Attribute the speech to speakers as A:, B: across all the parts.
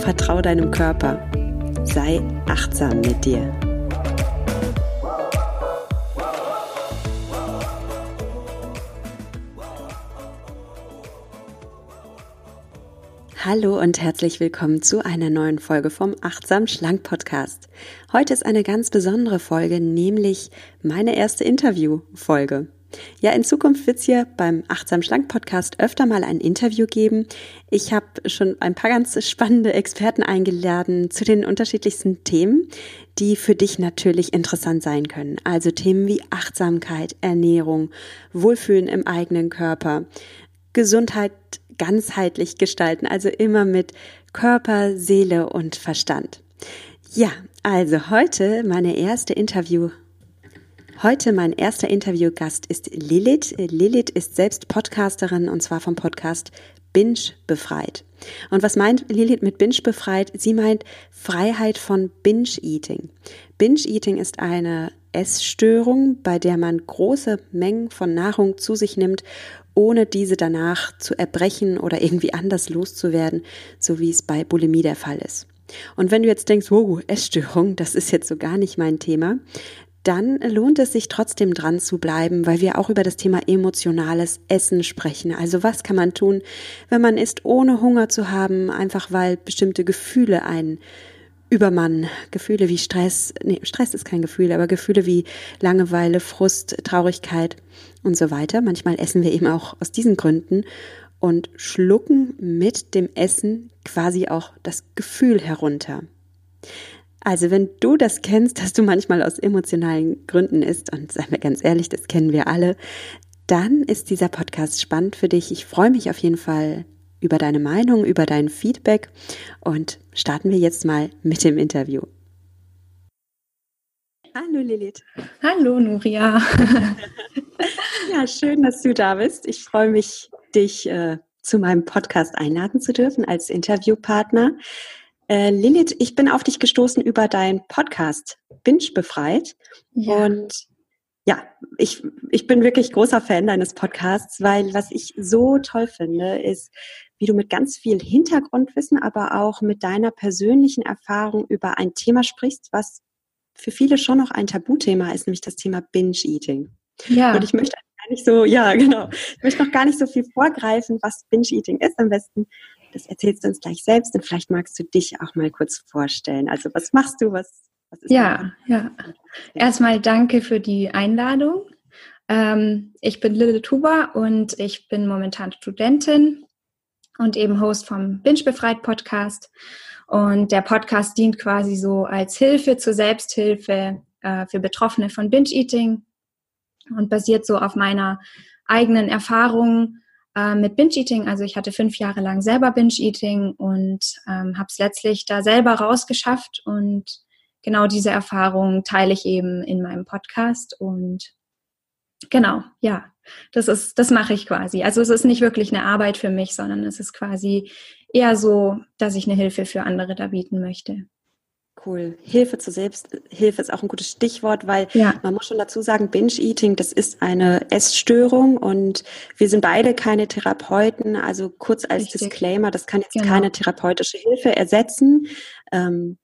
A: vertrau deinem Körper, sei achtsam mit dir. Hallo und herzlich willkommen zu einer neuen Folge vom Achtsam Schlank Podcast. Heute ist eine ganz besondere Folge, nämlich meine erste Interview-Folge. Ja, in Zukunft wird es hier beim Achtsam Schlank Podcast öfter mal ein Interview geben. Ich habe schon ein paar ganz spannende Experten eingeladen zu den unterschiedlichsten Themen, die für dich natürlich interessant sein können. Also Themen wie Achtsamkeit, Ernährung, Wohlfühlen im eigenen Körper, Gesundheit ganzheitlich gestalten, also immer mit Körper, Seele und Verstand. Ja, also heute meine erste Interview. Heute mein erster Interviewgast ist Lilith. Lilith ist selbst Podcasterin und zwar vom Podcast Binge befreit. Und was meint Lilith mit Binge befreit? Sie meint Freiheit von Binge Eating. Binge Eating ist eine Essstörung, bei der man große Mengen von Nahrung zu sich nimmt ohne diese danach zu erbrechen oder irgendwie anders loszuwerden, so wie es bei Bulimie der Fall ist. Und wenn du jetzt denkst, wow, Essstörung, das ist jetzt so gar nicht mein Thema, dann lohnt es sich trotzdem dran zu bleiben, weil wir auch über das Thema emotionales Essen sprechen. Also was kann man tun, wenn man isst, ohne Hunger zu haben, einfach weil bestimmte Gefühle einen übermannen. Gefühle wie Stress, nee, Stress ist kein Gefühl, aber Gefühle wie Langeweile, Frust, Traurigkeit und so weiter. Manchmal essen wir eben auch aus diesen Gründen und schlucken mit dem Essen quasi auch das Gefühl herunter. Also wenn du das kennst, dass du manchmal aus emotionalen Gründen isst, und seien wir ganz ehrlich, das kennen wir alle, dann ist dieser Podcast spannend für dich. Ich freue mich auf jeden Fall über deine Meinung, über dein Feedback und starten wir jetzt mal mit dem Interview. Hallo Lilith.
B: Hallo Nuria.
A: ja, schön, dass du da bist. Ich freue mich, dich äh, zu meinem Podcast einladen zu dürfen als Interviewpartner. Äh, Lilith, ich bin auf dich gestoßen über deinen Podcast Binge befreit ja. und ja, ich, ich bin wirklich großer Fan deines Podcasts, weil was ich so toll finde, ist, wie du mit ganz viel Hintergrundwissen, aber auch mit deiner persönlichen Erfahrung über ein Thema sprichst, was für viele schon noch ein Tabuthema ist, nämlich das Thema Binge-Eating. Ja. Und ich möchte gar nicht so, ja, genau. Ich möchte noch gar nicht so viel vorgreifen, was Binge-Eating ist. Am besten, das erzählst du uns gleich selbst und vielleicht magst du dich auch mal kurz vorstellen. Also, was machst du? Was, was
B: ist Ja, ja. Erstmal danke für die Einladung. Ähm, ich bin Lille Tuba und ich bin momentan Studentin und eben Host vom Binge Befreit Podcast. Und der Podcast dient quasi so als Hilfe zur Selbsthilfe äh, für Betroffene von Binge-Eating und basiert so auf meiner eigenen Erfahrung äh, mit Binge-Eating. Also ich hatte fünf Jahre lang selber Binge-Eating und ähm, habe es letztlich da selber rausgeschafft und genau diese Erfahrung teile ich eben in meinem Podcast und genau, ja, das ist, das mache ich quasi. Also es ist nicht wirklich eine Arbeit für mich, sondern es ist quasi eher so, dass ich eine Hilfe für andere da bieten möchte.
A: Cool. Hilfe zur Selbsthilfe ist auch ein gutes Stichwort, weil ja. man muss schon dazu sagen, Binge-Eating, das ist eine Essstörung und wir sind beide keine Therapeuten. Also kurz als Richtig. Disclaimer, das kann jetzt genau. keine therapeutische Hilfe ersetzen. Ähm,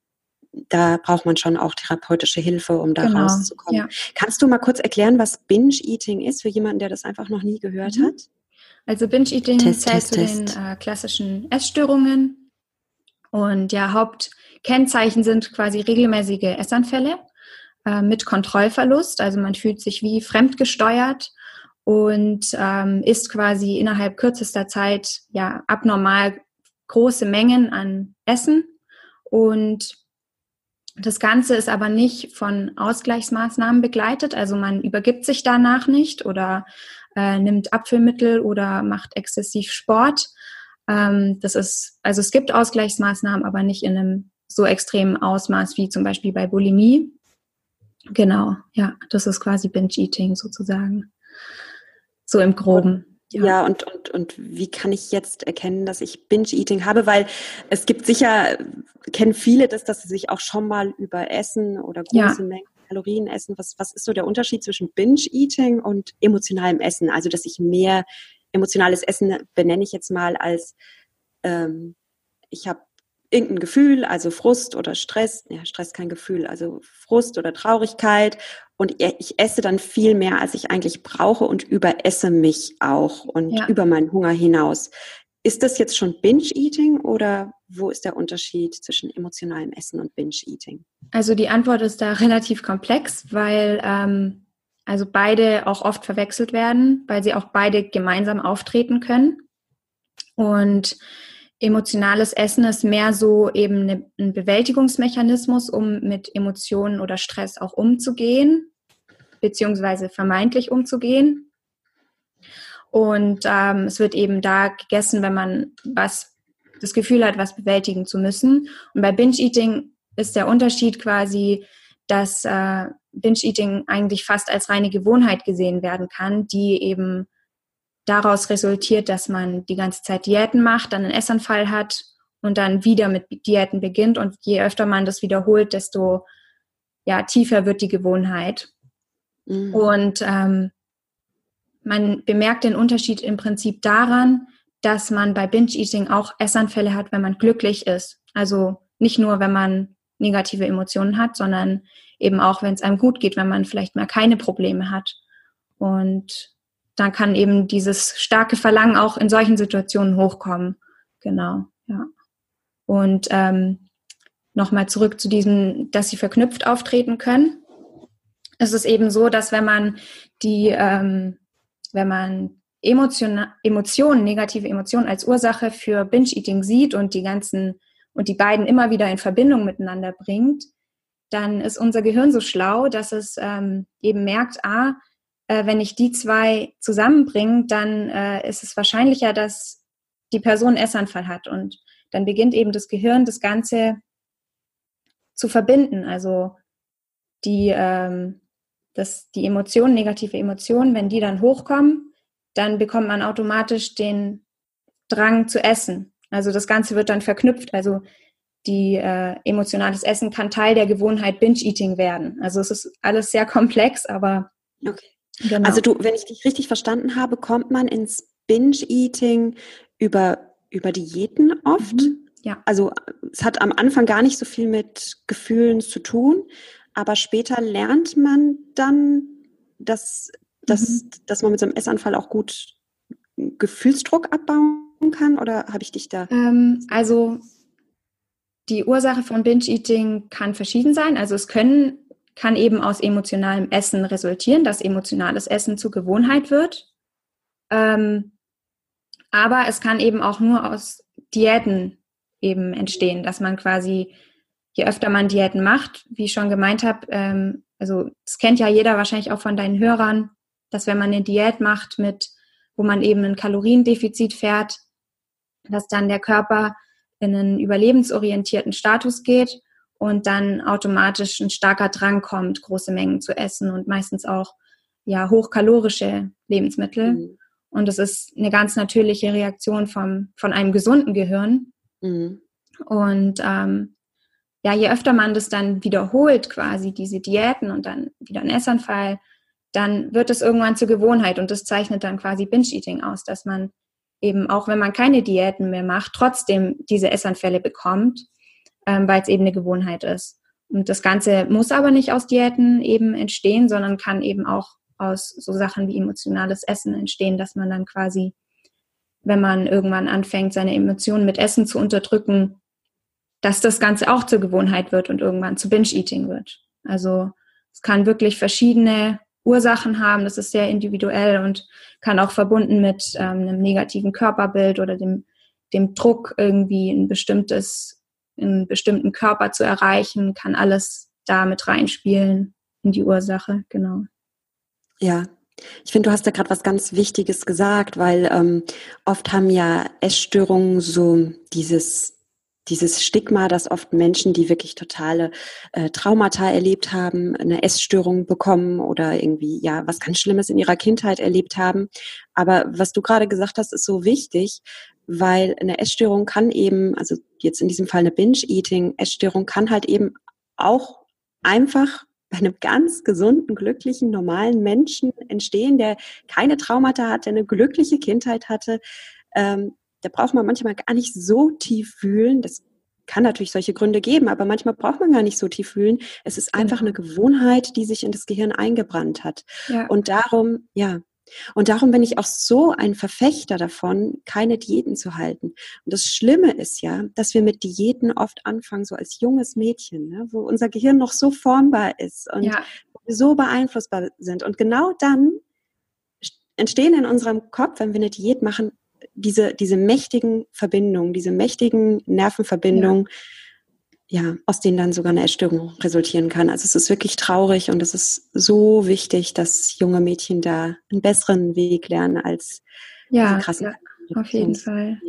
A: da braucht man schon auch therapeutische Hilfe, um da genau. rauszukommen. Ja. Kannst du mal kurz erklären, was Binge-Eating ist für jemanden, der das einfach noch nie gehört mhm. hat?
B: Also Binge-Eating zählt zu den äh, klassischen Essstörungen. Und ja, Hauptkennzeichen sind quasi regelmäßige Essanfälle äh, mit Kontrollverlust. Also man fühlt sich wie fremdgesteuert und ähm, isst quasi innerhalb kürzester Zeit ja abnormal große Mengen an Essen und das Ganze ist aber nicht von Ausgleichsmaßnahmen begleitet, also man übergibt sich danach nicht oder äh, nimmt Abfüllmittel oder macht exzessiv Sport. Ähm, das ist, also es gibt Ausgleichsmaßnahmen, aber nicht in einem so extremen Ausmaß wie zum Beispiel bei Bulimie. Genau, ja, das ist quasi Binge-Eating sozusagen. So im Groben.
A: Ja. ja, und, und, und wie kann ich jetzt erkennen, dass ich Binge-Eating habe? Weil es gibt sicher, kennen viele das, dass sie sich auch schon mal über Essen oder große ja. Mengen Kalorien essen. Was, was ist so der Unterschied zwischen Binge-Eating und emotionalem Essen? Also, dass ich mehr emotionales Essen benenne ich jetzt mal als, ähm, ich habe irgendein Gefühl, also Frust oder Stress, ja, Stress kein Gefühl, also Frust oder Traurigkeit und ich esse dann viel mehr, als ich eigentlich brauche und überesse mich auch und ja. über meinen Hunger hinaus. Ist das jetzt schon Binge-Eating oder wo ist der Unterschied zwischen emotionalem Essen und Binge-Eating?
B: Also die Antwort ist da relativ komplex, weil ähm, also beide auch oft verwechselt werden, weil sie auch beide gemeinsam auftreten können. Und emotionales Essen ist mehr so eben eine, ein Bewältigungsmechanismus, um mit Emotionen oder Stress auch umzugehen, beziehungsweise vermeintlich umzugehen. Und ähm, es wird eben da gegessen, wenn man was das Gefühl hat, was bewältigen zu müssen. Und bei Binge-Eating ist der Unterschied quasi, dass äh, Binge-Eating eigentlich fast als reine Gewohnheit gesehen werden kann, die eben daraus resultiert, dass man die ganze Zeit Diäten macht, dann einen Essanfall hat und dann wieder mit Diäten beginnt. Und je öfter man das wiederholt, desto ja, tiefer wird die Gewohnheit. Mhm. Und ähm, man bemerkt den Unterschied im Prinzip daran, dass man bei Binge-Eating auch Essanfälle hat, wenn man glücklich ist. Also nicht nur, wenn man negative Emotionen hat, sondern eben auch, wenn es einem gut geht, wenn man vielleicht mal keine Probleme hat. Und dann kann eben dieses starke Verlangen auch in solchen Situationen hochkommen. Genau, ja. Und ähm, nochmal zurück zu diesem, dass sie verknüpft auftreten können. Es ist eben so, dass wenn man die, ähm, wenn man Emotion, Emotionen, negative Emotionen als Ursache für Binge-Eating sieht und die ganzen und die beiden immer wieder in Verbindung miteinander bringt, dann ist unser Gehirn so schlau, dass es ähm, eben merkt, ah, äh, wenn ich die zwei zusammenbringe, dann äh, ist es wahrscheinlicher, dass die Person einen Essanfall hat. Und dann beginnt eben das Gehirn, das Ganze zu verbinden. Also die, ähm, das, die Emotionen, negative Emotionen, wenn die dann hochkommen, dann bekommt man automatisch den Drang zu essen. Also das Ganze wird dann verknüpft. Also die äh, emotionales Essen kann Teil der Gewohnheit Binge-Eating werden. Also es ist alles sehr komplex, aber
A: okay. Genau. Also du, wenn ich dich richtig verstanden habe, kommt man ins Binge-Eating über, über Diäten oft. Mhm. Ja. Also es hat am Anfang gar nicht so viel mit Gefühlen zu tun, aber später lernt man dann, dass, dass, mhm. dass man mit so einem Essanfall auch gut Gefühlsdruck abbauen kann oder habe ich dich da?
B: Ähm, also die Ursache von Binge-Eating kann verschieden sein. Also es können kann eben aus emotionalem Essen resultieren, dass emotionales Essen zur Gewohnheit wird. Ähm, aber es kann eben auch nur aus Diäten eben entstehen, dass man quasi, je öfter man Diäten macht, wie ich schon gemeint habe, ähm, also das kennt ja jeder wahrscheinlich auch von deinen Hörern, dass wenn man eine Diät macht mit, wo man eben ein Kaloriendefizit fährt, dass dann der Körper in einen überlebensorientierten Status geht und dann automatisch ein starker Drang kommt, große Mengen zu essen und meistens auch ja hochkalorische Lebensmittel. Mhm. Und das ist eine ganz natürliche Reaktion vom, von einem gesunden Gehirn. Mhm. Und ähm, ja, je öfter man das dann wiederholt, quasi diese Diäten und dann wieder ein Essanfall, dann wird es irgendwann zur Gewohnheit und das zeichnet dann quasi Binge-Eating aus, dass man eben auch wenn man keine Diäten mehr macht, trotzdem diese Essanfälle bekommt ähm, weil es eben eine Gewohnheit ist. Und das Ganze muss aber nicht aus Diäten eben entstehen, sondern kann eben auch aus so Sachen wie emotionales Essen entstehen, dass man dann quasi, wenn man irgendwann anfängt, seine Emotionen mit Essen zu unterdrücken, dass das Ganze auch zur Gewohnheit wird und irgendwann zu Binge-Eating wird. Also es kann wirklich verschiedene Ursachen haben, das ist sehr individuell und kann auch verbunden mit ähm, einem negativen Körperbild oder dem, dem Druck, irgendwie ein bestimmtes einen bestimmten Körper zu erreichen, kann alles da mit reinspielen in die Ursache, genau.
A: Ja, Ich finde, du hast da gerade was ganz Wichtiges gesagt, weil ähm, oft haben ja Essstörungen so dieses dieses Stigma, dass oft Menschen, die wirklich totale äh, Traumata erlebt haben, eine Essstörung bekommen oder irgendwie ja was ganz Schlimmes in ihrer Kindheit erlebt haben. Aber was du gerade gesagt hast, ist so wichtig, weil eine Essstörung kann eben, also jetzt in diesem Fall eine Binge-Eating-Essstörung kann halt eben auch einfach bei einem ganz gesunden, glücklichen, normalen Menschen entstehen, der keine Traumata hat, der eine glückliche Kindheit hatte. Ähm, da braucht man manchmal gar nicht so tief fühlen. Das kann natürlich solche Gründe geben, aber manchmal braucht man gar nicht so tief fühlen. Es ist einfach eine Gewohnheit, die sich in das Gehirn eingebrannt hat. Ja. Und darum, ja, und darum bin ich auch so ein Verfechter davon, keine Diäten zu halten. Und das Schlimme ist ja, dass wir mit Diäten oft anfangen, so als junges Mädchen, ne, wo unser Gehirn noch so formbar ist und ja. so beeinflussbar sind. Und genau dann entstehen in unserem Kopf, wenn wir eine Diät machen, diese, diese mächtigen Verbindungen, diese mächtigen Nervenverbindungen, ja ja, aus denen dann sogar eine Essstörung resultieren kann. Also es ist wirklich traurig und es ist so wichtig, dass junge Mädchen da einen besseren Weg lernen als
B: ja, krassen ja, auf jeden Fall.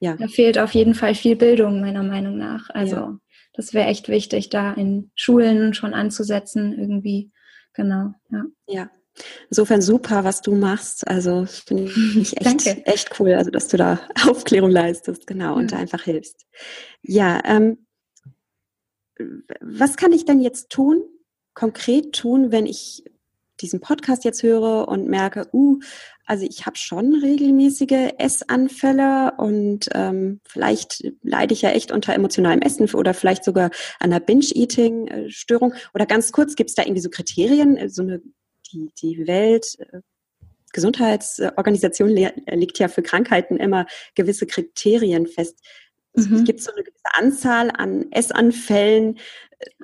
B: Ja. Da fehlt auf jeden Fall viel Bildung meiner Meinung nach. Also ja. das wäre echt wichtig, da in Schulen schon anzusetzen irgendwie. Genau, ja.
A: Ja. Insofern super, was du machst. Also finde ich echt, echt cool, also dass du da Aufklärung leistest, genau, und da einfach hilfst. Ja, ähm, was kann ich denn jetzt tun, konkret tun, wenn ich diesen Podcast jetzt höre und merke, uh, also ich habe schon regelmäßige Essanfälle und ähm, vielleicht leide ich ja echt unter emotionalem Essen oder vielleicht sogar einer Binge-Eating-Störung. Oder ganz kurz, gibt es da irgendwie so Kriterien, äh, so eine, die, die Welt, äh, Gesundheitsorganisation legt ja für Krankheiten immer gewisse Kriterien fest. Mhm. Es gibt so eine gewisse Anzahl an Essanfällen,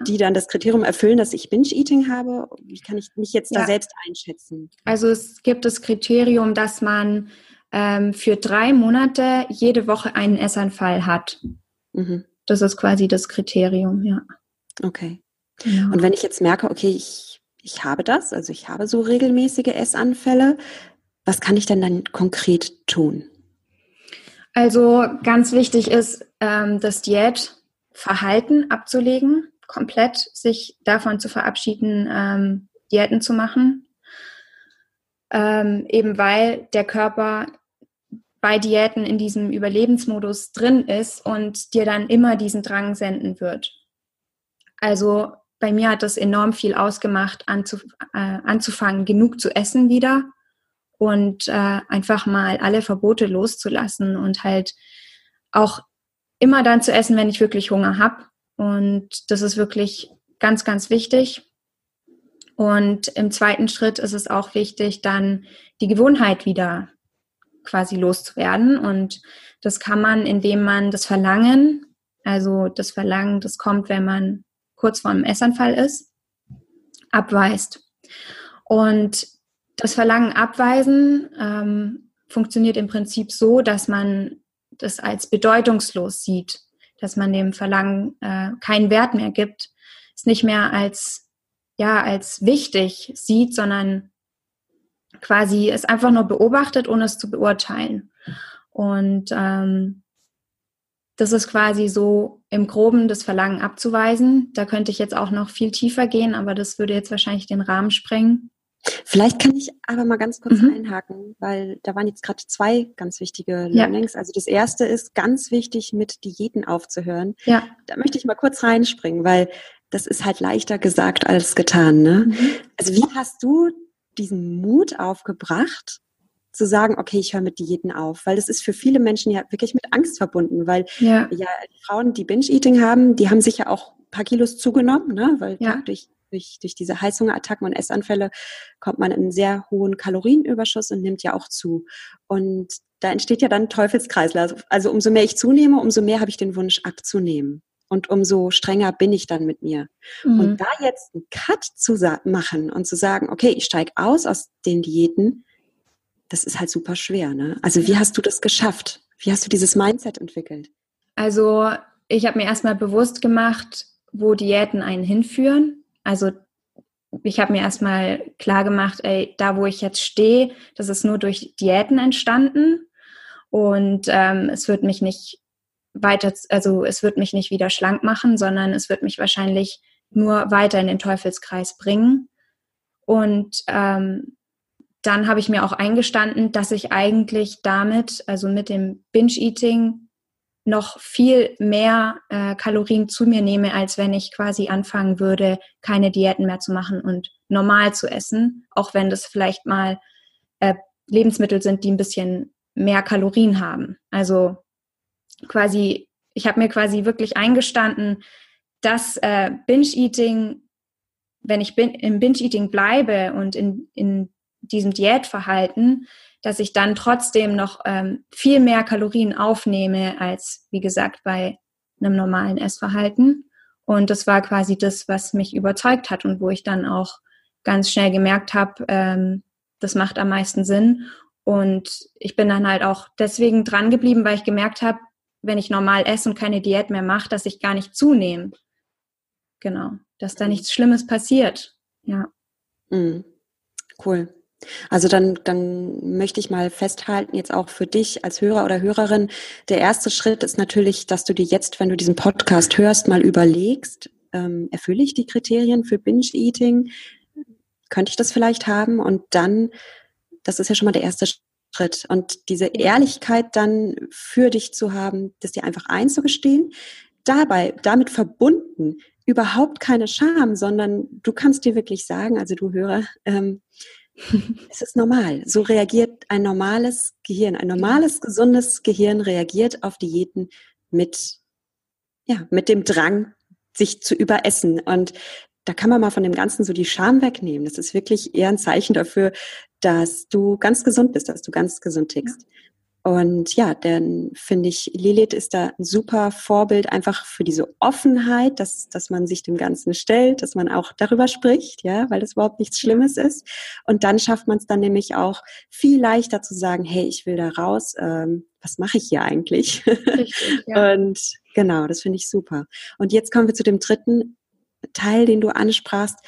A: die dann das Kriterium erfüllen, dass ich Binge-Eating habe. Wie kann ich mich jetzt ja. da selbst einschätzen?
B: Also es gibt das Kriterium, dass man ähm, für drei Monate jede Woche einen Essanfall hat. Mhm. Das ist quasi das Kriterium, ja.
A: Okay. Ja. Und wenn ich jetzt merke, okay, ich, ich habe das, also ich habe so regelmäßige Essanfälle, was kann ich denn dann konkret tun?
B: Also ganz wichtig ist, ähm, das Diätverhalten abzulegen, komplett sich davon zu verabschieden, ähm, Diäten zu machen. Ähm, eben weil der Körper bei Diäten in diesem Überlebensmodus drin ist und dir dann immer diesen Drang senden wird. Also bei mir hat das enorm viel ausgemacht, anzuf äh, anzufangen, genug zu essen wieder und äh, einfach mal alle Verbote loszulassen und halt auch immer dann zu essen, wenn ich wirklich Hunger habe. Und das ist wirklich ganz, ganz wichtig. Und im zweiten Schritt ist es auch wichtig, dann die Gewohnheit wieder quasi loszuwerden. Und das kann man, indem man das Verlangen, also das Verlangen, das kommt, wenn man kurz vor einem Essanfall ist, abweist. Und das Verlangen abweisen ähm, funktioniert im Prinzip so, dass man das als bedeutungslos sieht, dass man dem Verlangen äh, keinen Wert mehr gibt, es nicht mehr als ja als wichtig sieht, sondern quasi es einfach nur beobachtet, ohne es zu beurteilen. Und ähm, das ist quasi so im Groben das Verlangen abzuweisen. Da könnte ich jetzt auch noch viel tiefer gehen, aber das würde jetzt wahrscheinlich den Rahmen sprengen.
A: Vielleicht kann ich aber mal ganz kurz mhm. einhaken, weil da waren jetzt gerade zwei ganz wichtige Learnings. Ja. Also das erste ist ganz wichtig, mit Diäten aufzuhören. Ja. Da möchte ich mal kurz reinspringen, weil das ist halt leichter gesagt als getan. Ne? Mhm. Also wie hast du diesen Mut aufgebracht, zu sagen, okay, ich höre mit Diäten auf, weil das ist für viele Menschen ja wirklich mit Angst verbunden, weil ja, ja die Frauen, die Binge-Eating haben, die haben sich ja auch ein paar Kilos zugenommen, ne? weil ja. durch durch, durch diese Heißhungerattacken und Essanfälle kommt man in einen sehr hohen Kalorienüberschuss und nimmt ja auch zu. Und da entsteht ja dann Teufelskreislauf. Also, also umso mehr ich zunehme, umso mehr habe ich den Wunsch abzunehmen. Und umso strenger bin ich dann mit mir. Mhm. Und da jetzt einen Cut zu machen und zu sagen, okay, ich steige aus aus den Diäten, das ist halt super schwer. Ne? Also wie hast du das geschafft? Wie hast du dieses Mindset entwickelt?
B: Also ich habe mir erstmal bewusst gemacht, wo Diäten einen hinführen. Also ich habe mir erstmal klar gemacht, ey, da wo ich jetzt stehe, das ist nur durch Diäten entstanden und ähm, es wird mich nicht weiter, also es wird mich nicht wieder schlank machen, sondern es wird mich wahrscheinlich nur weiter in den Teufelskreis bringen. Und ähm, dann habe ich mir auch eingestanden, dass ich eigentlich damit, also mit dem Binge-Eating, noch viel mehr äh, Kalorien zu mir nehme, als wenn ich quasi anfangen würde, keine Diäten mehr zu machen und normal zu essen, auch wenn das vielleicht mal äh, Lebensmittel sind, die ein bisschen mehr Kalorien haben. Also quasi, ich habe mir quasi wirklich eingestanden, dass äh, Binge-Eating, wenn ich bin, im Binge-Eating bleibe und in, in diesem Diätverhalten, dass ich dann trotzdem noch ähm, viel mehr Kalorien aufnehme als, wie gesagt, bei einem normalen Essverhalten. Und das war quasi das, was mich überzeugt hat und wo ich dann auch ganz schnell gemerkt habe, ähm, das macht am meisten Sinn. Und ich bin dann halt auch deswegen dran geblieben, weil ich gemerkt habe, wenn ich normal esse und keine Diät mehr mache, dass ich gar nicht zunehme. Genau, dass da nichts Schlimmes passiert. Ja.
A: Mhm. Cool. Also dann, dann möchte ich mal festhalten, jetzt auch für dich als Hörer oder Hörerin, der erste Schritt ist natürlich, dass du dir jetzt, wenn du diesen Podcast hörst, mal überlegst, ähm, erfülle ich die Kriterien für Binge-Eating? Könnte ich das vielleicht haben? Und dann, das ist ja schon mal der erste Schritt. Und diese Ehrlichkeit dann für dich zu haben, das dir einfach einzugestehen, dabei, damit verbunden, überhaupt keine Scham, sondern du kannst dir wirklich sagen, also du Hörer, ähm, es ist normal. So reagiert ein normales Gehirn. Ein normales, gesundes Gehirn reagiert auf Diäten mit, ja, mit dem Drang, sich zu überessen. Und da kann man mal von dem Ganzen so die Scham wegnehmen. Das ist wirklich eher ein Zeichen dafür, dass du ganz gesund bist, dass du ganz gesund tickst. Und ja, dann finde ich, Lilith ist da ein super Vorbild einfach für diese Offenheit, dass, dass man sich dem Ganzen stellt, dass man auch darüber spricht, ja, weil das überhaupt nichts Schlimmes ist. Und dann schafft man es dann nämlich auch viel leichter zu sagen, hey, ich will da raus, ähm, was mache ich hier eigentlich? Richtig, ja. Und genau, das finde ich super. Und jetzt kommen wir zu dem dritten Teil, den du ansprachst.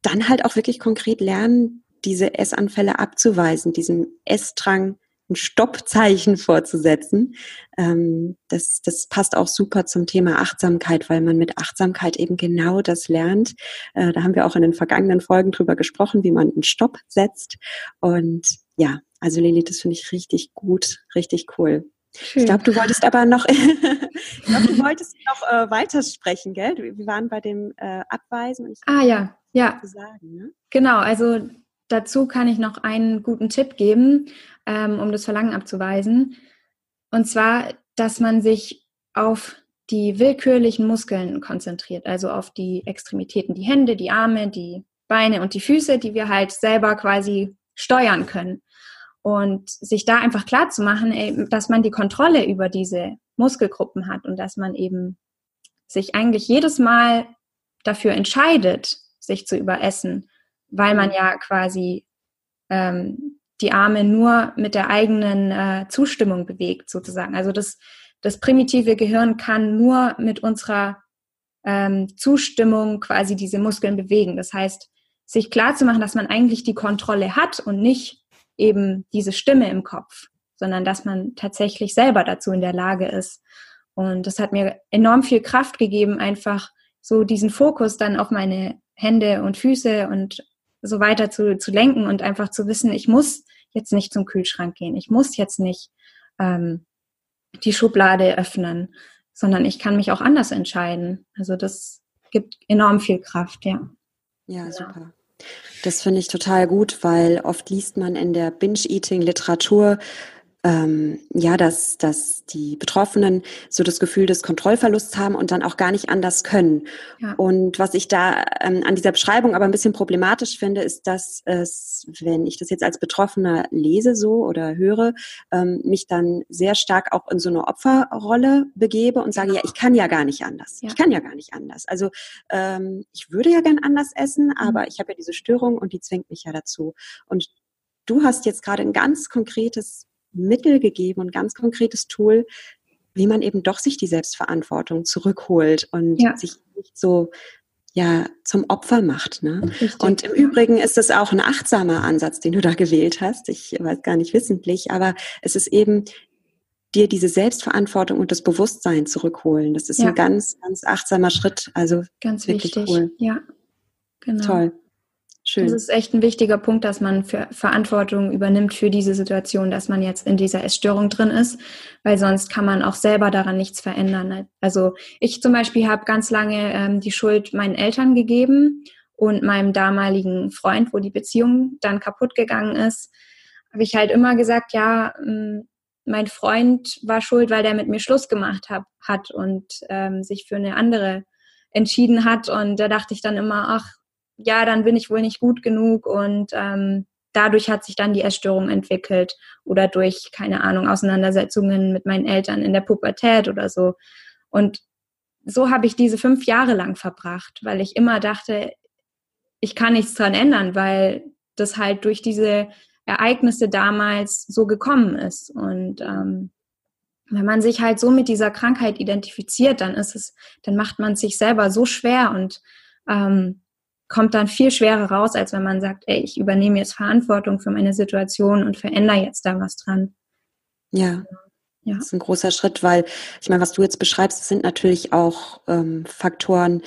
A: Dann halt auch wirklich konkret lernen, diese Essanfälle abzuweisen, diesen Essdrang ein Stoppzeichen vorzusetzen. Ähm, das, das passt auch super zum Thema Achtsamkeit, weil man mit Achtsamkeit eben genau das lernt. Äh, da haben wir auch in den vergangenen Folgen drüber gesprochen, wie man einen Stopp setzt. Und ja, also Lili, das finde ich richtig gut, richtig cool. Schön. Ich glaube, du wolltest aber noch, ich glaube, du wolltest noch äh, weitersprechen, gell? Wir waren bei dem äh, Abweisen.
B: ah ja, ja. Sagen, ne? Genau, also dazu kann ich noch einen guten Tipp geben ähm, um das Verlangen abzuweisen. Und zwar, dass man sich auf die willkürlichen Muskeln konzentriert, also auf die Extremitäten, die Hände, die Arme, die Beine und die Füße, die wir halt selber quasi steuern können. Und sich da einfach klar zu machen, dass man die Kontrolle über diese Muskelgruppen hat und dass man eben sich eigentlich jedes Mal dafür entscheidet, sich zu überessen, weil man ja quasi ähm, die Arme nur mit der eigenen äh, Zustimmung bewegt, sozusagen. Also das, das primitive Gehirn kann nur mit unserer ähm, Zustimmung quasi diese Muskeln bewegen. Das heißt, sich klar zu machen, dass man eigentlich die Kontrolle hat und nicht eben diese Stimme im Kopf, sondern dass man tatsächlich selber dazu in der Lage ist. Und das hat mir enorm viel Kraft gegeben, einfach so diesen Fokus dann auf meine Hände und Füße und so weiter zu, zu lenken und einfach zu wissen, ich muss jetzt nicht zum Kühlschrank gehen, ich muss jetzt nicht ähm, die Schublade öffnen, sondern ich kann mich auch anders entscheiden. Also das gibt enorm viel Kraft, ja.
A: Ja, super. Das finde ich total gut, weil oft liest man in der Binge-Eating-Literatur ähm, ja, dass, dass die Betroffenen so das Gefühl des Kontrollverlusts haben und dann auch gar nicht anders können. Ja. Und was ich da ähm, an dieser Beschreibung aber ein bisschen problematisch finde, ist, dass es, wenn ich das jetzt als Betroffener lese so oder höre, ähm, mich dann sehr stark auch in so eine Opferrolle begebe und sage, ja, ich kann ja gar nicht anders. Ja. Ich kann ja gar nicht anders. Also ähm, ich würde ja gern anders essen, mhm. aber ich habe ja diese Störung und die zwingt mich ja dazu. Und du hast jetzt gerade ein ganz konkretes Mittel gegeben und ganz konkretes Tool, wie man eben doch sich die Selbstverantwortung zurückholt und ja. sich nicht so ja zum Opfer macht. Ne? Und im Übrigen ist es auch ein achtsamer Ansatz, den du da gewählt hast. Ich weiß gar nicht wissentlich, aber es ist eben dir diese Selbstverantwortung und das Bewusstsein zurückholen. Das ist ja. ein ganz, ganz achtsamer Schritt. Also
B: ganz wirklich wichtig. cool. Ja,
A: genau. Toll.
B: Schön. Das ist echt ein wichtiger Punkt, dass man für Verantwortung übernimmt für diese Situation, dass man jetzt in dieser Essstörung drin ist, weil sonst kann man auch selber daran nichts verändern. Also ich zum Beispiel habe ganz lange ähm, die Schuld meinen Eltern gegeben und meinem damaligen Freund, wo die Beziehung dann kaputt gegangen ist, habe ich halt immer gesagt, ja, mm, mein Freund war schuld, weil der mit mir Schluss gemacht hab, hat und ähm, sich für eine andere entschieden hat. Und da dachte ich dann immer, ach, ja, dann bin ich wohl nicht gut genug und ähm, dadurch hat sich dann die Essstörung entwickelt oder durch, keine Ahnung, Auseinandersetzungen mit meinen Eltern in der Pubertät oder so. Und so habe ich diese fünf Jahre lang verbracht, weil ich immer dachte, ich kann nichts dran ändern, weil das halt durch diese Ereignisse damals so gekommen ist. Und ähm, wenn man sich halt so mit dieser Krankheit identifiziert, dann ist es, dann macht man es sich selber so schwer und ähm, kommt dann viel schwerer raus, als wenn man sagt, ey, ich übernehme jetzt Verantwortung für meine Situation und verändere jetzt da was dran.
A: Ja. Ja. Das ist ein großer Schritt, weil ich meine, was du jetzt beschreibst, sind natürlich auch ähm, Faktoren,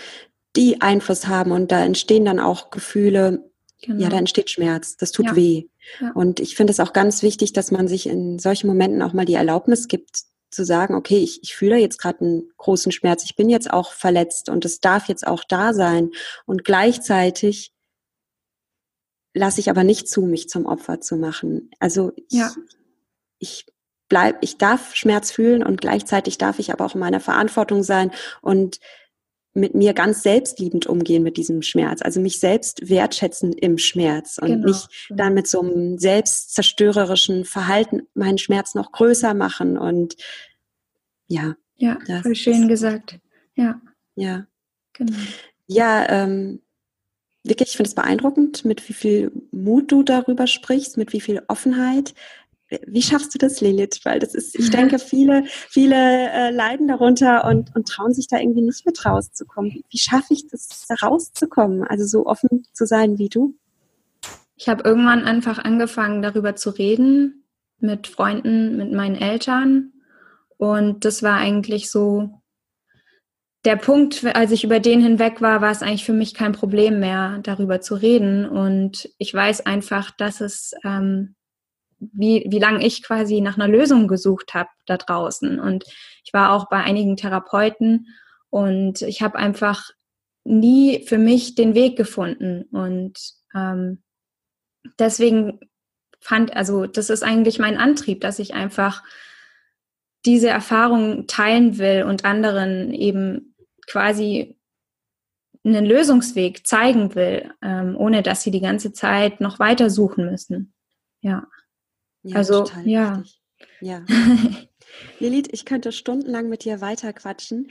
A: die Einfluss haben und da entstehen dann auch Gefühle, genau. ja, da entsteht Schmerz, das tut ja. weh. Ja. Und ich finde es auch ganz wichtig, dass man sich in solchen Momenten auch mal die Erlaubnis gibt, zu sagen, okay, ich, ich fühle jetzt gerade einen großen Schmerz, ich bin jetzt auch verletzt und es darf jetzt auch da sein. Und gleichzeitig lasse ich aber nicht zu, mich zum Opfer zu machen. Also ich, ja. ich bleib, ich darf Schmerz fühlen und gleichzeitig darf ich aber auch in meiner Verantwortung sein und mit mir ganz selbstliebend umgehen mit diesem Schmerz, also mich selbst wertschätzen im Schmerz und genau. nicht dann mit so einem selbstzerstörerischen Verhalten meinen Schmerz noch größer machen und ja.
B: Ja, voll schön gesagt. Ja.
A: Ja. Genau. Ja, ähm, wirklich, ich finde es beeindruckend, mit wie viel Mut du darüber sprichst, mit wie viel Offenheit. Wie schaffst du das, Lilith? Weil das ist, ich denke, viele, viele äh, leiden darunter und, und trauen sich da irgendwie nicht mit rauszukommen. Wie, wie schaffe ich das, da rauszukommen? Also so offen zu sein wie du?
B: Ich habe irgendwann einfach angefangen, darüber zu reden mit Freunden, mit meinen Eltern. Und das war eigentlich so der Punkt, als ich über den hinweg war, war es eigentlich für mich kein Problem mehr, darüber zu reden. Und ich weiß einfach, dass es ähm, wie, wie lange ich quasi nach einer Lösung gesucht habe da draußen. Und ich war auch bei einigen Therapeuten und ich habe einfach nie für mich den Weg gefunden. Und ähm, deswegen fand, also das ist eigentlich mein Antrieb, dass ich einfach diese Erfahrung teilen will und anderen eben quasi einen Lösungsweg zeigen will, ähm, ohne dass sie die ganze Zeit noch weiter suchen müssen. Ja.
A: Ja, also, ja. Ja. Lilith, ich könnte stundenlang mit dir weiter quatschen.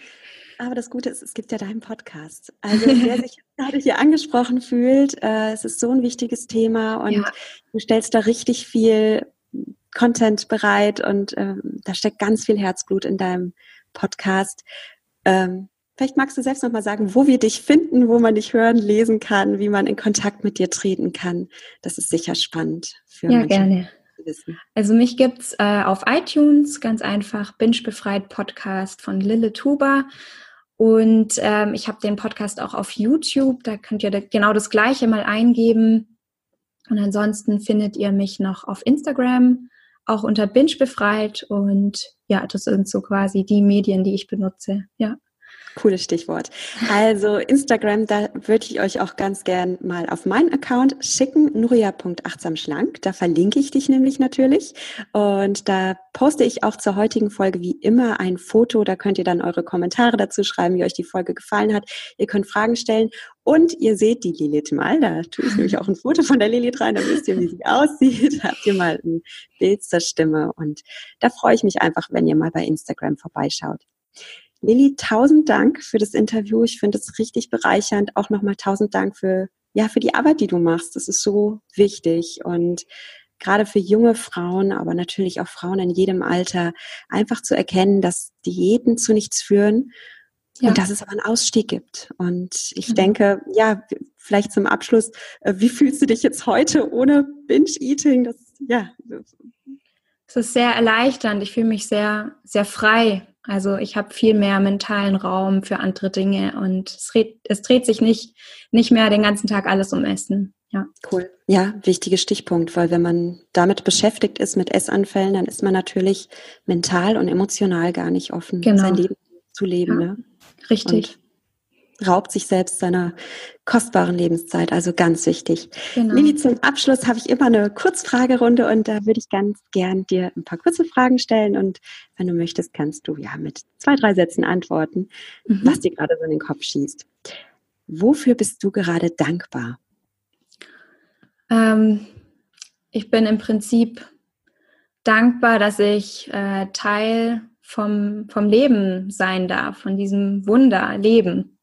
A: Aber das Gute ist, es gibt ja deinen Podcast. Also wer sich gerade hier angesprochen fühlt, äh, es ist so ein wichtiges Thema und ja. du stellst da richtig viel Content bereit und ähm, da steckt ganz viel Herzblut in deinem Podcast. Ähm, vielleicht magst du selbst nochmal sagen, wo wir dich finden, wo man dich hören, lesen kann, wie man in Kontakt mit dir treten kann. Das ist sicher spannend
B: für Ja, Menschen. gerne? Also mich gibt's äh, auf iTunes, ganz einfach, Binge Befreit Podcast von Lille Tuba. Und ähm, ich habe den Podcast auch auf YouTube, da könnt ihr da genau das gleiche mal eingeben. Und ansonsten findet ihr mich noch auf Instagram, auch unter Binge Befreit. Und ja, das sind so quasi die Medien, die ich benutze. Ja.
A: Cooles Stichwort. Also Instagram, da würde ich euch auch ganz gern mal auf meinen Account schicken, nuria.achtsamschlank. Da verlinke ich dich nämlich natürlich. Und da poste ich auch zur heutigen Folge wie immer ein Foto. Da könnt ihr dann eure Kommentare dazu schreiben, wie euch die Folge gefallen hat. Ihr könnt Fragen stellen und ihr seht die Lilith mal. Da tue ich nämlich auch ein Foto von der Lilith rein. Da wisst ihr, wie sie aussieht. Habt ihr mal ein Bild zur Stimme. Und da freue ich mich einfach, wenn ihr mal bei Instagram vorbeischaut. Lilly, tausend Dank für das Interview. Ich finde es richtig bereichernd. Auch nochmal tausend Dank für, ja, für die Arbeit, die du machst. Das ist so wichtig und gerade für junge Frauen, aber natürlich auch Frauen in jedem Alter, einfach zu erkennen, dass Diäten zu nichts führen Ja. Und dass es aber einen Ausstieg gibt. Und ich mhm. denke, ja, vielleicht zum Abschluss, äh, wie fühlst du dich jetzt heute ohne Binge-Eating? Das, ja.
B: Es ist sehr erleichternd. Ich fühle mich sehr, sehr frei. Also ich habe viel mehr mentalen Raum für andere Dinge und es dreht, es dreht sich nicht, nicht mehr den ganzen Tag alles um Essen. Ja.
A: Cool. Ja, wichtiger Stichpunkt, weil wenn man damit beschäftigt ist mit Essanfällen, dann ist man natürlich mental und emotional gar nicht offen, genau. sein Leben zu leben. Ja. Ne?
B: Richtig.
A: Und raubt sich selbst seiner kostbaren Lebenszeit, also ganz wichtig. Genau. Lili, zum Abschluss habe ich immer eine Kurzfragerunde und da würde ich ganz gern dir ein paar kurze Fragen stellen und wenn du möchtest, kannst du ja mit zwei, drei Sätzen antworten, mhm. was dir gerade so in den Kopf schießt. Wofür bist du gerade dankbar?
B: Ähm, ich bin im Prinzip dankbar, dass ich äh, Teil vom, vom Leben sein darf, von diesem Wunder Leben.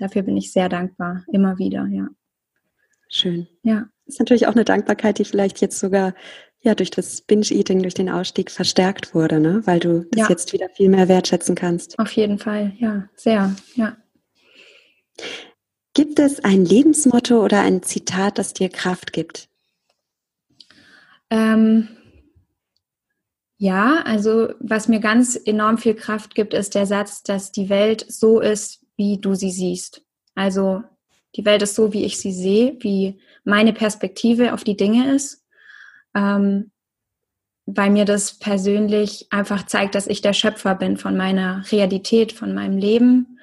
B: Dafür bin ich sehr dankbar, immer wieder, ja.
A: Schön. Ja. Das ist natürlich auch eine Dankbarkeit, die vielleicht jetzt sogar ja durch das Binge-Eating, durch den Ausstieg verstärkt wurde, ne? Weil du das ja. jetzt wieder viel mehr wertschätzen kannst.
B: Auf jeden Fall, ja, sehr, ja.
A: Gibt es ein Lebensmotto oder ein Zitat, das dir Kraft gibt?
B: Ähm, ja, also was mir ganz enorm viel Kraft gibt, ist der Satz, dass die Welt so ist, wie du sie siehst. Also die Welt ist so, wie ich sie sehe, wie meine Perspektive auf die Dinge ist, ähm, weil mir das persönlich einfach zeigt, dass ich der Schöpfer bin von meiner Realität, von meinem Leben.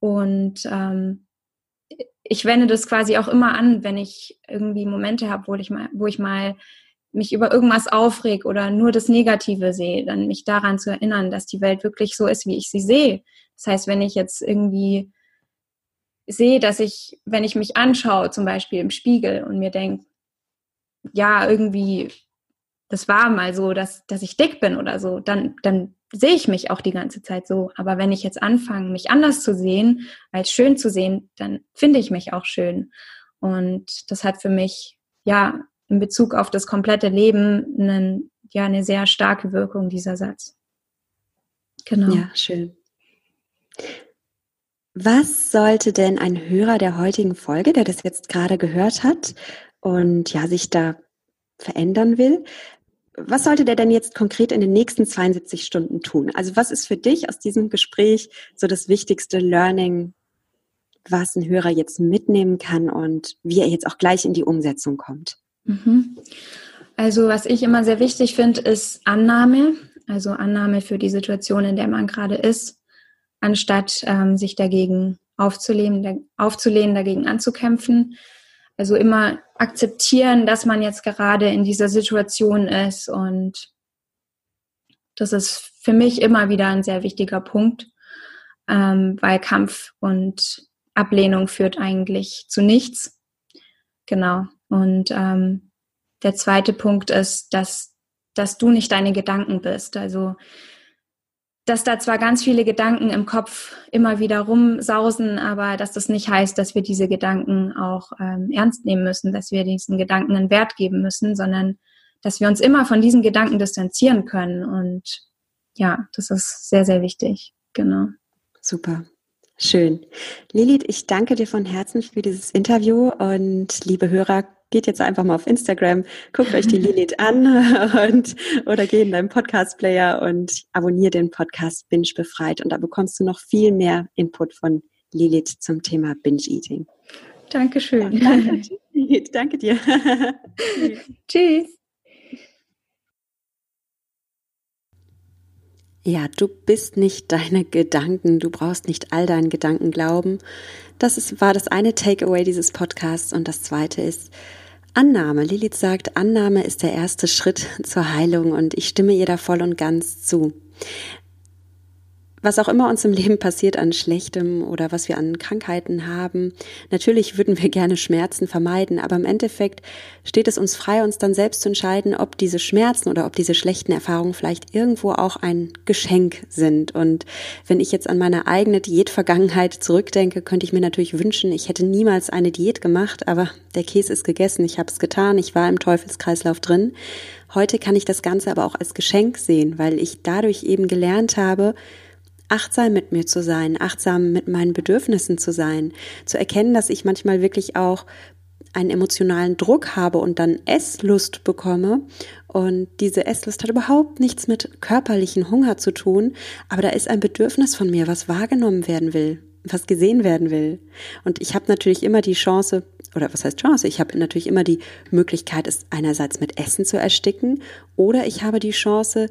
B: Und ähm, ich wende das quasi auch immer an, wenn ich irgendwie Momente habe, wo ich mal, wo ich mal mich über irgendwas aufreg oder nur das Negative sehe, dann mich daran zu erinnern, dass die Welt wirklich so ist, wie ich sie sehe. Das heißt, wenn ich jetzt irgendwie sehe, dass ich, wenn ich mich anschaue, zum Beispiel im Spiegel und mir denke, ja, irgendwie, das war mal so, dass, dass ich dick bin oder so, dann, dann sehe ich mich auch die ganze Zeit so. Aber wenn ich jetzt anfange, mich anders zu sehen, als schön zu sehen, dann finde ich mich auch schön. Und das hat für mich, ja, in Bezug auf das komplette Leben einen, ja, eine sehr starke Wirkung, dieser Satz.
A: Genau. Ja, schön. Was sollte denn ein Hörer der heutigen Folge, der das jetzt gerade gehört hat und ja, sich da verändern will, was sollte der denn jetzt konkret in den nächsten 72 Stunden tun? Also was ist für dich aus diesem Gespräch so das wichtigste Learning, was ein Hörer jetzt mitnehmen kann und wie er jetzt auch gleich in die Umsetzung kommt?
B: Mhm. Also was ich immer sehr wichtig finde, ist Annahme, also Annahme für die Situation, in der man gerade ist, anstatt ähm, sich dagegen aufzulehnen, aufzulehnen, dagegen anzukämpfen. Also immer akzeptieren, dass man jetzt gerade in dieser Situation ist und das ist für mich immer wieder ein sehr wichtiger Punkt, ähm, weil Kampf und Ablehnung führt eigentlich zu nichts. Genau. Und ähm, der zweite Punkt ist, dass, dass du nicht deine Gedanken bist. Also, dass da zwar ganz viele Gedanken im Kopf immer wieder rumsausen, aber dass das nicht heißt, dass wir diese Gedanken auch ähm, ernst nehmen müssen, dass wir diesen Gedanken einen Wert geben müssen, sondern dass wir uns immer von diesen Gedanken distanzieren können. Und ja, das ist sehr, sehr wichtig. Genau.
A: Super. Schön. Lilith, ich danke dir von Herzen für dieses Interview und liebe Hörer, geht jetzt einfach mal auf Instagram, guckt euch die Lilith an und oder geh in deinen Podcast-Player und abonniere den Podcast Binge Befreit und da bekommst du noch viel mehr Input von Lilith zum Thema Binge-Eating.
B: Dankeschön.
A: Danke, danke dir.
B: Tschüss.
A: Ja, du bist nicht deine Gedanken, du brauchst nicht all deinen Gedanken glauben. Das ist, war das eine Takeaway dieses Podcasts und das zweite ist, Annahme. Lilith sagt, Annahme ist der erste Schritt zur Heilung und ich stimme ihr da voll und ganz zu was auch immer uns im Leben passiert an Schlechtem oder was wir an Krankheiten haben. Natürlich würden wir gerne Schmerzen vermeiden, aber im Endeffekt steht es uns frei, uns dann selbst zu entscheiden, ob diese Schmerzen oder ob diese schlechten Erfahrungen vielleicht irgendwo auch ein Geschenk sind. Und wenn ich jetzt an meine eigene Diätvergangenheit zurückdenke, könnte ich mir natürlich wünschen, ich hätte niemals eine Diät gemacht, aber der Käse ist gegessen, ich habe es getan, ich war im Teufelskreislauf drin. Heute kann ich das Ganze aber auch als Geschenk sehen, weil ich dadurch eben gelernt habe, achtsam mit mir zu sein, achtsam mit meinen Bedürfnissen zu sein, zu erkennen, dass ich manchmal wirklich auch einen emotionalen Druck habe und dann Esslust bekomme. Und diese Esslust hat überhaupt nichts mit körperlichen Hunger zu tun, aber da ist ein Bedürfnis von mir, was wahrgenommen werden will, was gesehen werden will. Und ich habe natürlich immer die Chance, oder was heißt Chance? Ich habe natürlich immer die Möglichkeit, es einerseits mit Essen zu ersticken, oder ich habe die Chance,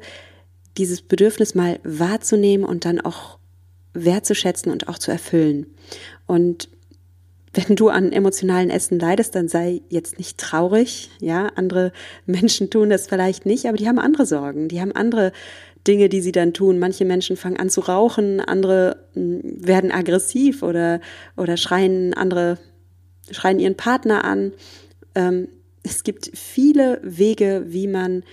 A: dieses Bedürfnis mal wahrzunehmen und dann auch wertzuschätzen und auch zu erfüllen. Und wenn du an emotionalen Essen leidest, dann sei jetzt nicht traurig. Ja, andere Menschen tun das vielleicht nicht, aber die haben andere Sorgen, die haben andere Dinge, die sie dann tun. Manche Menschen fangen an zu rauchen, andere hm, werden aggressiv oder, oder schreien andere, schreien ihren Partner an. Ähm, es gibt viele Wege, wie man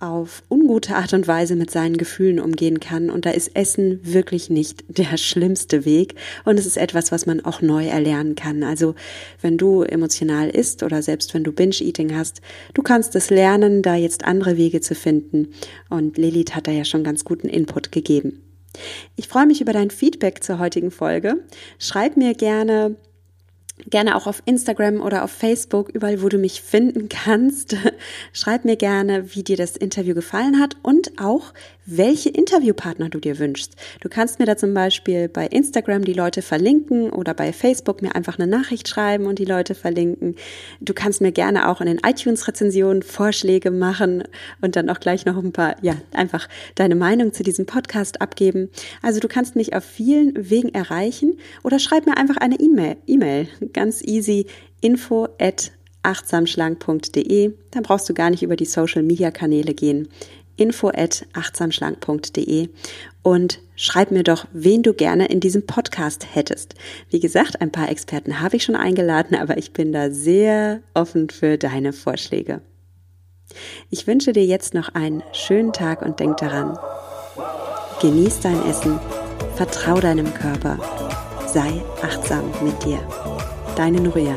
A: auf ungute Art und Weise mit seinen Gefühlen umgehen kann. Und da ist Essen wirklich nicht der schlimmste Weg. Und es ist etwas, was man auch neu erlernen kann. Also wenn du emotional isst oder selbst wenn du Binge-Eating hast, du kannst es lernen, da jetzt andere Wege zu finden. Und Lilith hat da ja schon ganz guten Input gegeben. Ich freue mich über dein Feedback zur heutigen Folge. Schreib mir gerne gerne auch auf Instagram oder auf Facebook, überall, wo du mich finden kannst. Schreib mir gerne, wie dir das Interview gefallen hat und auch, welche Interviewpartner du dir wünschst. Du kannst mir da zum Beispiel bei Instagram die Leute verlinken oder bei Facebook mir einfach eine Nachricht schreiben und die Leute verlinken. Du kannst mir gerne auch in den iTunes-Rezensionen Vorschläge machen und dann auch gleich noch ein paar, ja, einfach deine Meinung zu diesem Podcast abgeben. Also du kannst mich auf vielen Wegen erreichen oder schreib mir einfach eine E-Mail. E-Mail, ganz easy, info at achtsamschlank.de. Da brauchst du gar nicht über die Social Media Kanäle gehen info at achtsamschlank.de und schreib mir doch, wen du gerne in diesem Podcast hättest. Wie gesagt, ein paar Experten habe ich schon eingeladen, aber ich bin da sehr offen für deine Vorschläge. Ich wünsche dir jetzt noch einen schönen Tag und denk daran, genieß dein Essen, vertrau deinem Körper, sei achtsam mit dir. Deine Nuria.